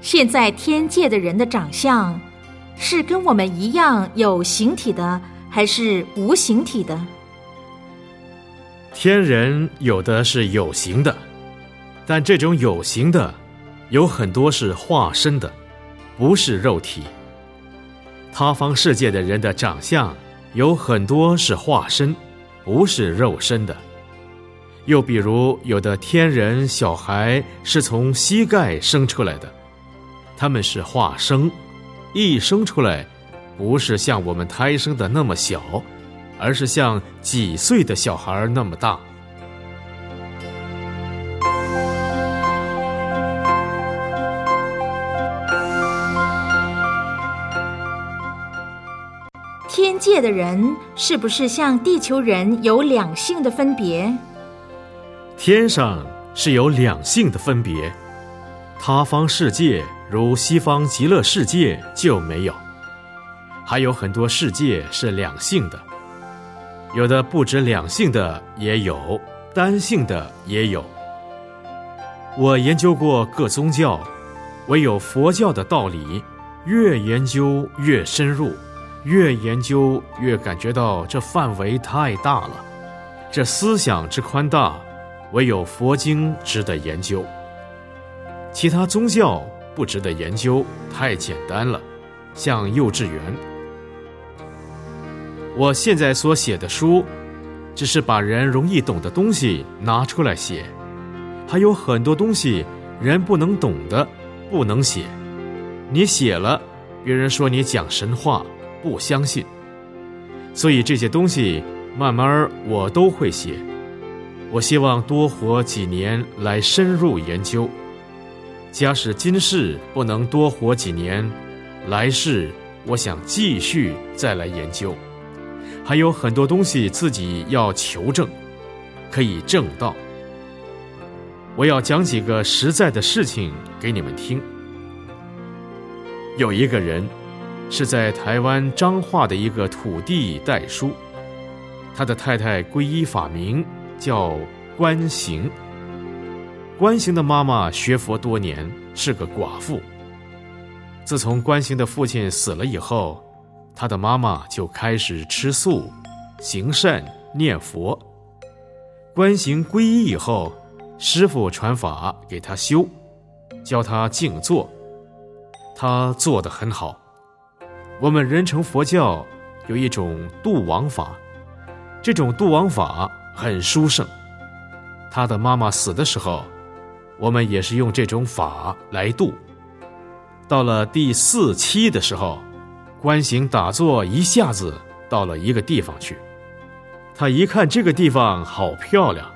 现在天界的人的长相，是跟我们一样有形体的，还是无形体的？天人有的是有形的，但这种有形的，有很多是化身的，不是肉体。他方世界的人的长相，有很多是化身，不是肉身的。又比如，有的天人小孩是从膝盖生出来的。他们是化生，一生出来，不是像我们胎生的那么小，而是像几岁的小孩那么大。天界的人是不是像地球人有两性的分别？天上是有两性的分别，他方世界。如西方极乐世界就没有，还有很多世界是两性的，有的不止两性的也有，单性的也有。我研究过各宗教，唯有佛教的道理，越研究越深入，越研究越感觉到这范围太大了，这思想之宽大，唯有佛经值得研究，其他宗教。不值得研究，太简单了，像幼稚园。我现在所写的书，只是把人容易懂的东西拿出来写，还有很多东西人不能懂的，不能写。你写了，别人说你讲神话，不相信。所以这些东西慢慢我都会写。我希望多活几年来深入研究。假使今世不能多活几年，来世我想继续再来研究，还有很多东西自己要求证，可以证道。我要讲几个实在的事情给你们听。有一个人是在台湾彰化的一个土地代书，他的太太皈依法名叫观行。关行的妈妈学佛多年，是个寡妇。自从关行的父亲死了以后，他的妈妈就开始吃素、行善、念佛。关行皈依以后，师傅传法给他修，教他静坐，他做得很好。我们人成佛教有一种度王法，这种度王法很殊胜。他的妈妈死的时候。我们也是用这种法来度。到了第四期的时候，观行打坐，一下子到了一个地方去。他一看这个地方好漂亮，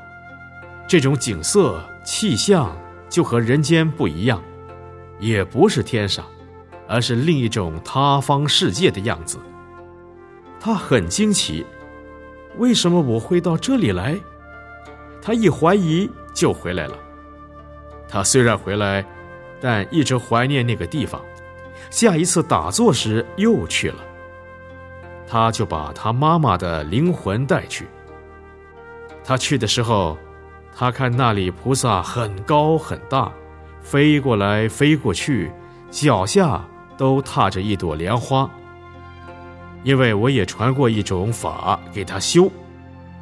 这种景色气象就和人间不一样，也不是天上，而是另一种他方世界的样子。他很惊奇，为什么我会到这里来？他一怀疑就回来了。他虽然回来，但一直怀念那个地方。下一次打坐时又去了。他就把他妈妈的灵魂带去。他去的时候，他看那里菩萨很高很大，飞过来飞过去，脚下都踏着一朵莲花。因为我也传过一种法给他修，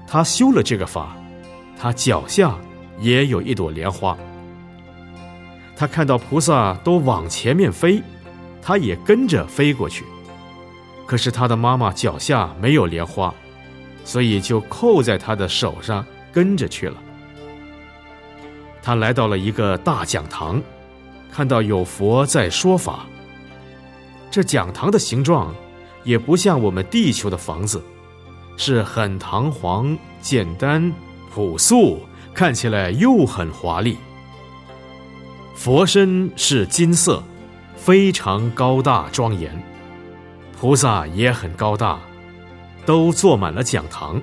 他修了这个法，他脚下也有一朵莲花。他看到菩萨都往前面飞，他也跟着飞过去。可是他的妈妈脚下没有莲花，所以就扣在他的手上跟着去了。他来到了一个大讲堂，看到有佛在说法。这讲堂的形状也不像我们地球的房子，是很堂皇、简单、朴素，看起来又很华丽。佛身是金色，非常高大庄严。菩萨也很高大，都坐满了讲堂。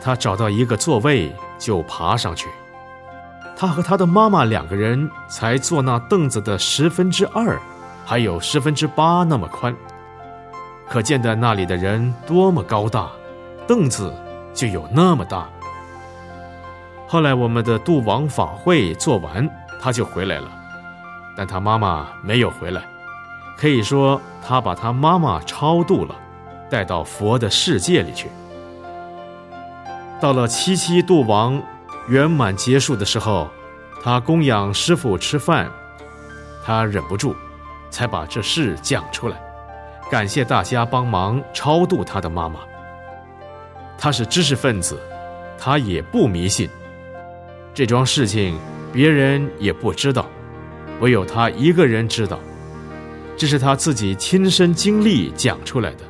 他找到一个座位就爬上去。他和他的妈妈两个人才坐那凳子的十分之二，还有十分之八那么宽。可见的那里的人多么高大，凳子就有那么大。后来我们的度王法会做完。他就回来了，但他妈妈没有回来，可以说他把他妈妈超度了，带到佛的世界里去。到了七七度亡圆满结束的时候，他供养师傅吃饭，他忍不住，才把这事讲出来，感谢大家帮忙超度他的妈妈。他是知识分子，他也不迷信。这桩事情别人也不知道，唯有他一个人知道，这是他自己亲身经历讲出来的。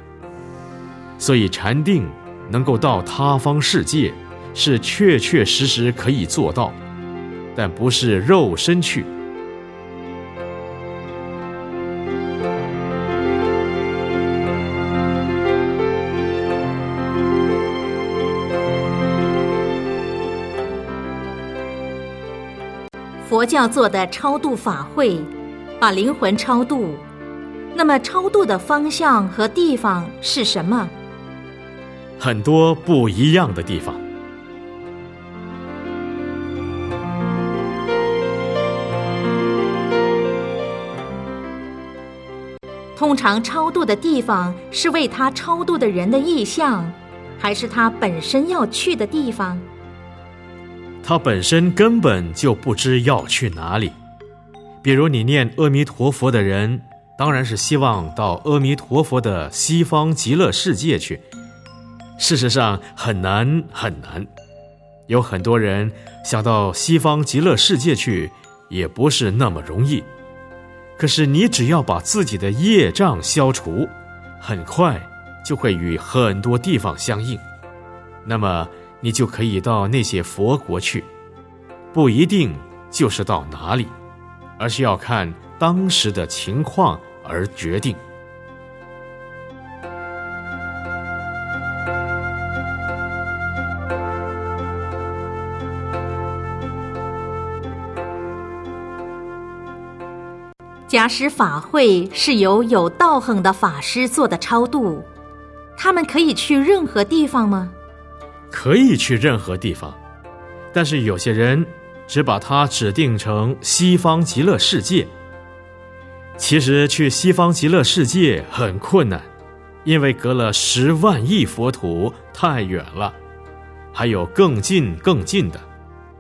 所以禅定能够到他方世界，是确确实实可以做到，但不是肉身去。佛教做的超度法会，把灵魂超度。那么，超度的方向和地方是什么？很多不一样的地方。通常超度的地方是为他超度的人的意向，还是他本身要去的地方？他本身根本就不知要去哪里。比如你念阿弥陀佛的人，当然是希望到阿弥陀佛的西方极乐世界去。事实上很难很难，有很多人想到西方极乐世界去，也不是那么容易。可是你只要把自己的业障消除，很快就会与很多地方相应。那么。你就可以到那些佛国去，不一定就是到哪里，而是要看当时的情况而决定。假使法会是由有道行的法师做的超度，他们可以去任何地方吗？可以去任何地方，但是有些人只把它指定成西方极乐世界。其实去西方极乐世界很困难，因为隔了十万亿佛土太远了，还有更近更近的，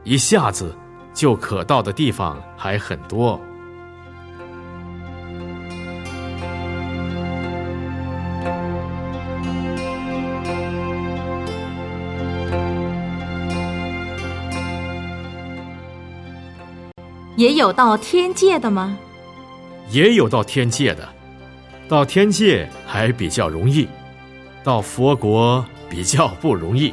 一下子就可到的地方还很多。也有到天界的吗？也有到天界的，到天界还比较容易，到佛国比较不容易。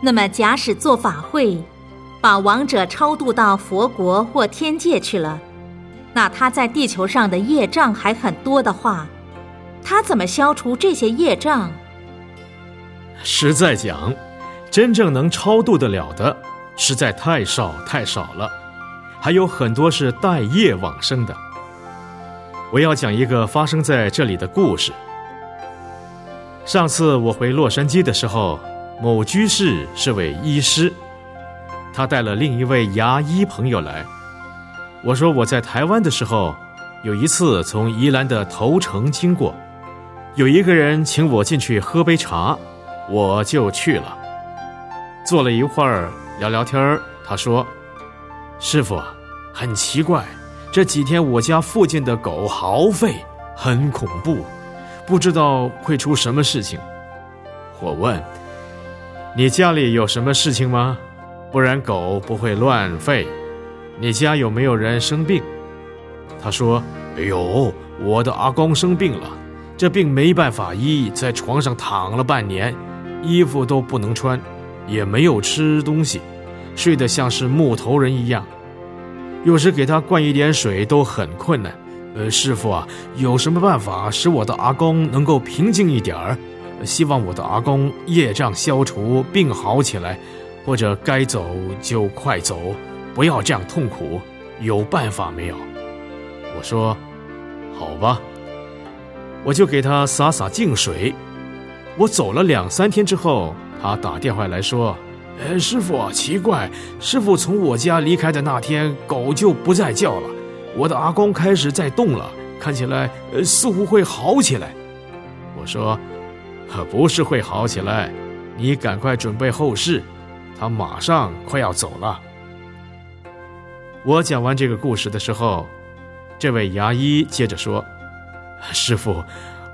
那么，假使做法会，把亡者超度到佛国或天界去了。那他在地球上的业障还很多的话，他怎么消除这些业障？实在讲，真正能超度得了的，实在太少太少了，还有很多是带业往生的。我要讲一个发生在这里的故事。上次我回洛杉矶的时候，某居士是位医师，他带了另一位牙医朋友来。我说我在台湾的时候，有一次从宜兰的头城经过，有一个人请我进去喝杯茶，我就去了。坐了一会儿聊聊天他说：“师傅，很奇怪，这几天我家附近的狗嚎吠，很恐怖，不知道会出什么事情。”我问：“你家里有什么事情吗？不然狗不会乱吠。”你家有没有人生病？他说：“哎呦，我的阿公生病了，这病没办法医，在床上躺了半年，衣服都不能穿，也没有吃东西，睡得像是木头人一样。有时给他灌一点水都很困难。呃，师傅啊，有什么办法使我的阿公能够平静一点儿？希望我的阿公业障消除，病好起来，或者该走就快走。”不要这样痛苦，有办法没有？我说，好吧。我就给他洒洒净水。我走了两三天之后，他打电话来说：“呃，师傅，奇怪，师傅从我家离开的那天，狗就不再叫了。我的阿公开始在动了，看起来似乎会好起来。”我说：“不是会好起来，你赶快准备后事，他马上快要走了。”我讲完这个故事的时候，这位牙医接着说：“师傅，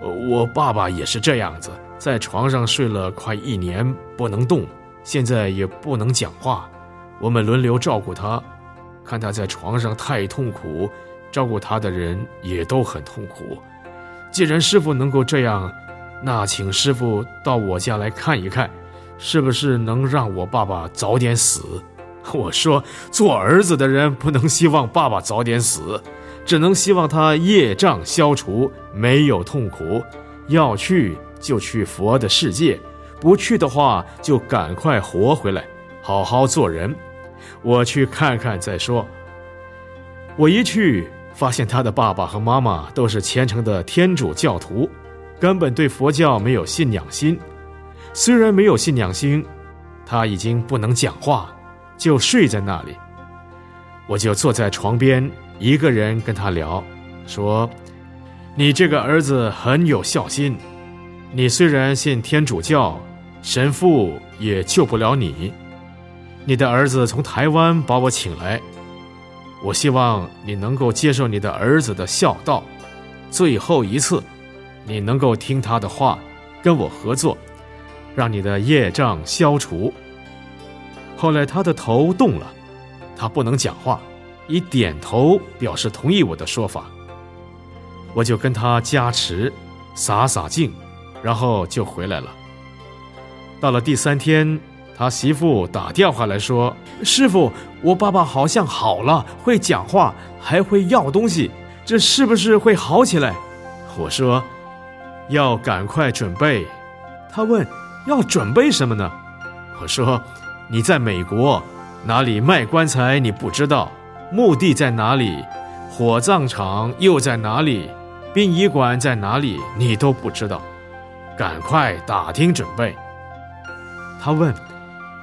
我爸爸也是这样子。”在床上睡了快一年，不能动，现在也不能讲话。我们轮流照顾他，看他在床上太痛苦，照顾他的人也都很痛苦。既然师傅能够这样，那请师傅到我家来看一看，是不是能让我爸爸早点死？我说，做儿子的人不能希望爸爸早点死，只能希望他业障消除，没有痛苦。要去。就去佛的世界，不去的话就赶快活回来，好好做人。我去看看再说。我一去，发现他的爸爸和妈妈都是虔诚的天主教徒，根本对佛教没有信仰心。虽然没有信仰心，他已经不能讲话，就睡在那里。我就坐在床边，一个人跟他聊，说：“你这个儿子很有孝心。”你虽然信天主教，神父也救不了你。你的儿子从台湾把我请来，我希望你能够接受你的儿子的孝道。最后一次，你能够听他的话，跟我合作，让你的业障消除。后来他的头动了，他不能讲话，以点头表示同意我的说法。我就跟他加持，洒洒净。然后就回来了。到了第三天，他媳妇打电话来说：“师傅，我爸爸好像好了，会讲话，还会要东西，这是不是会好起来？”我说：“要赶快准备。”他问：“要准备什么呢？”我说：“你在美国哪里卖棺材？你不知道墓地在哪里，火葬场又在哪里，殡仪馆在哪里？你都不知道。”赶快打听准备。他问：“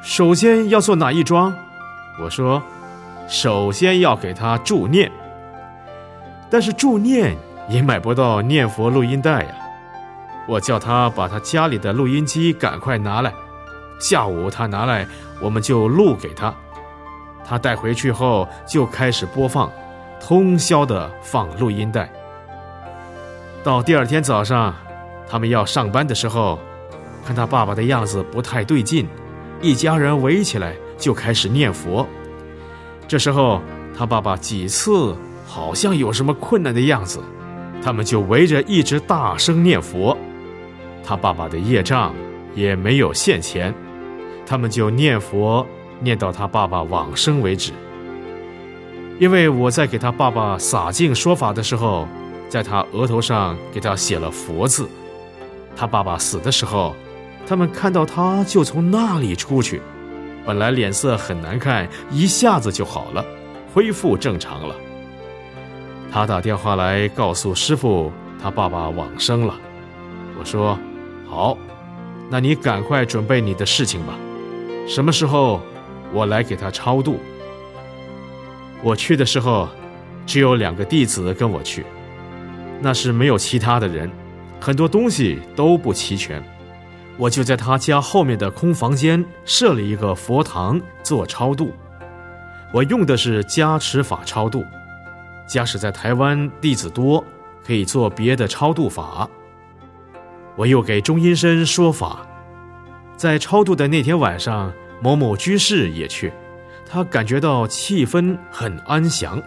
首先要做哪一桩？”我说：“首先要给他助念。”但是助念也买不到念佛录音带呀。我叫他把他家里的录音机赶快拿来。下午他拿来，我们就录给他。他带回去后就开始播放，通宵的放录音带。到第二天早上。他们要上班的时候，看他爸爸的样子不太对劲，一家人围起来就开始念佛。这时候他爸爸几次好像有什么困难的样子，他们就围着一直大声念佛。他爸爸的业障也没有现前，他们就念佛念到他爸爸往生为止。因为我在给他爸爸洒净说法的时候，在他额头上给他写了佛字。他爸爸死的时候，他们看到他就从那里出去，本来脸色很难看，一下子就好了，恢复正常了。他打电话来告诉师傅，他爸爸往生了。我说：“好，那你赶快准备你的事情吧。什么时候我来给他超度？”我去的时候，只有两个弟子跟我去，那是没有其他的人。很多东西都不齐全，我就在他家后面的空房间设了一个佛堂做超度。我用的是加持法超度，假使在台湾弟子多，可以做别的超度法。我又给中阴身说法，在超度的那天晚上，某某居士也去，他感觉到气氛很安详，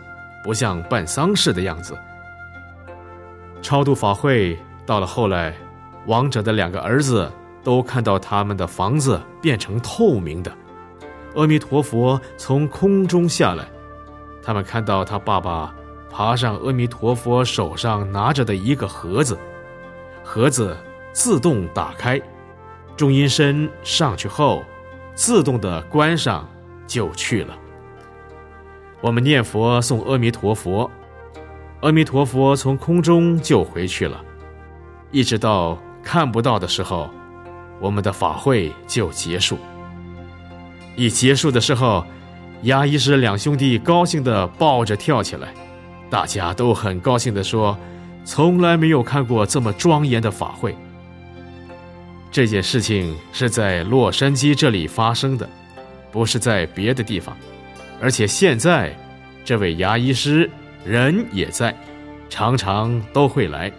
不像办丧事的样子。超度法会。到了后来，亡者的两个儿子都看到他们的房子变成透明的，阿弥陀佛从空中下来，他们看到他爸爸爬上阿弥陀佛手上拿着的一个盒子，盒子自动打开，中阴身上去后，自动的关上就去了。我们念佛送阿弥陀佛，阿弥陀佛从空中就回去了。一直到看不到的时候，我们的法会就结束。一结束的时候，牙医师两兄弟高兴的抱着跳起来，大家都很高兴的说：“从来没有看过这么庄严的法会。”这件事情是在洛杉矶这里发生的，不是在别的地方，而且现在这位牙医师人也在，常常都会来。